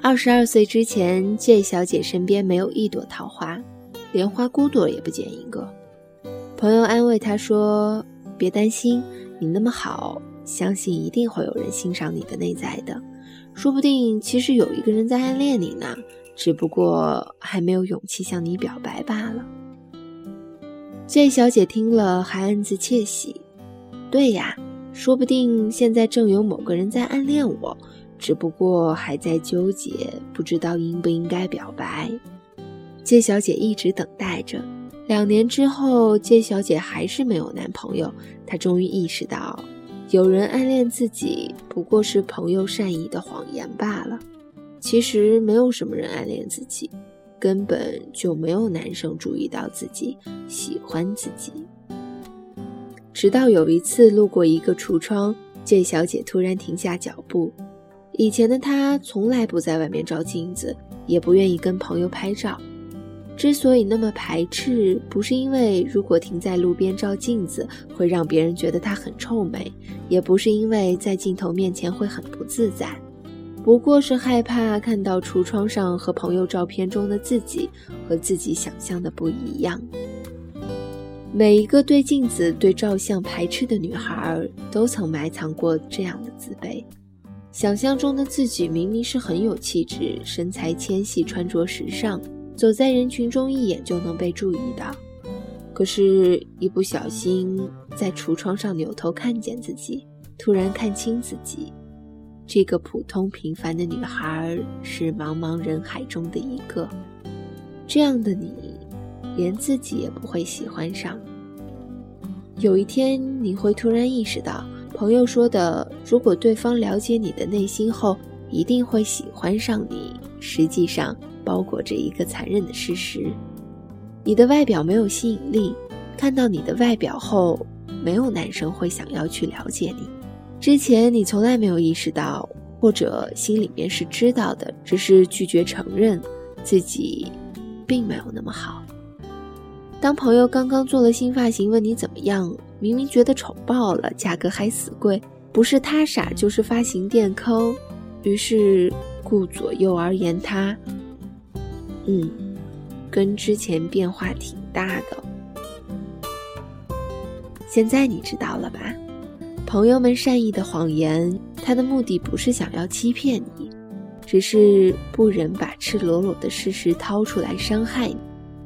二十二岁之前，J 小姐身边没有一朵桃花，连花骨朵也不捡一个。朋友安慰她说：“别担心，你那么好，相信一定会有人欣赏你的内在的。说不定其实有一个人在暗恋你呢，只不过还没有勇气向你表白罢了。”J 小姐听了还暗自窃喜：“对呀，说不定现在正有某个人在暗恋我。”只不过还在纠结，不知道应不应该表白。谢小姐一直等待着，两年之后，谢小姐还是没有男朋友。她终于意识到，有人暗恋自己不过是朋友善意的谎言罢了。其实没有什么人暗恋自己，根本就没有男生注意到自己喜欢自己。直到有一次路过一个橱窗，谢小姐突然停下脚步。以前的他从来不在外面照镜子，也不愿意跟朋友拍照。之所以那么排斥，不是因为如果停在路边照镜子会让别人觉得他很臭美，也不是因为在镜头面前会很不自在，不过是害怕看到橱窗上和朋友照片中的自己和自己想象的不一样。每一个对镜子、对照相排斥的女孩，都曾埋藏过这样的自卑。想象中的自己明明是很有气质、身材纤细、穿着时尚，走在人群中一眼就能被注意到。可是，一不小心在橱窗上扭头看见自己，突然看清自己，这个普通平凡的女孩是茫茫人海中的一个。这样的你，连自己也不会喜欢上。有一天，你会突然意识到。朋友说的，如果对方了解你的内心后，一定会喜欢上你。实际上，包裹着一个残忍的事实：你的外表没有吸引力。看到你的外表后，没有男生会想要去了解你。之前你从来没有意识到，或者心里面是知道的，只是拒绝承认自己并没有那么好。当朋友刚刚做了新发型，问你怎么样？明明觉得丑爆了，价格还死贵，不是他傻，就是发行店抠。于是顾左右而言他，嗯，跟之前变化挺大的。现在你知道了吧？朋友们善意的谎言，他的目的不是想要欺骗你，只是不忍把赤裸裸的事实掏出来伤害你。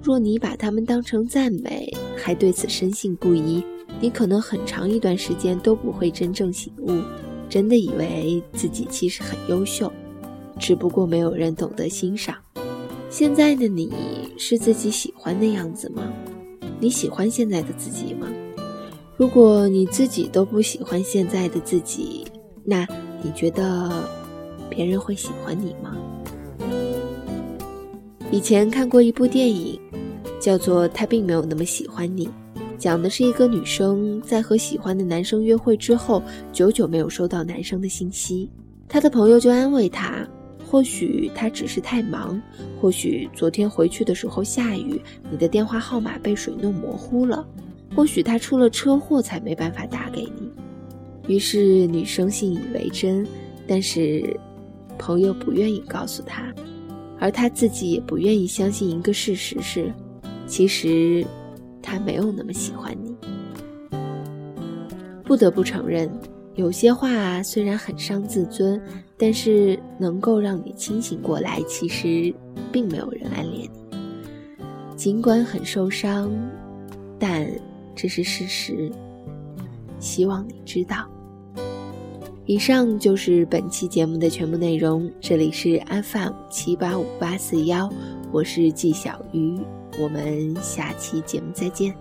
若你把他们当成赞美，还对此深信不疑。你可能很长一段时间都不会真正醒悟，真的以为自己其实很优秀，只不过没有人懂得欣赏。现在的你是自己喜欢的样子吗？你喜欢现在的自己吗？如果你自己都不喜欢现在的自己，那你觉得别人会喜欢你吗？以前看过一部电影，叫做《他并没有那么喜欢你》。讲的是一个女生在和喜欢的男生约会之后，久久没有收到男生的信息，她的朋友就安慰她，或许他只是太忙，或许昨天回去的时候下雨，你的电话号码被水弄模糊了，或许他出了车祸才没办法打给你。于是女生信以为真，但是朋友不愿意告诉她，而她自己也不愿意相信一个事实是，其实。他没有那么喜欢你，不得不承认，有些话虽然很伤自尊，但是能够让你清醒过来。其实，并没有人暗恋你，尽管很受伤，但这是事实。希望你知道。以上就是本期节目的全部内容。这里是 FM 七八五八四幺，我是纪小鱼。我们下期节目再见。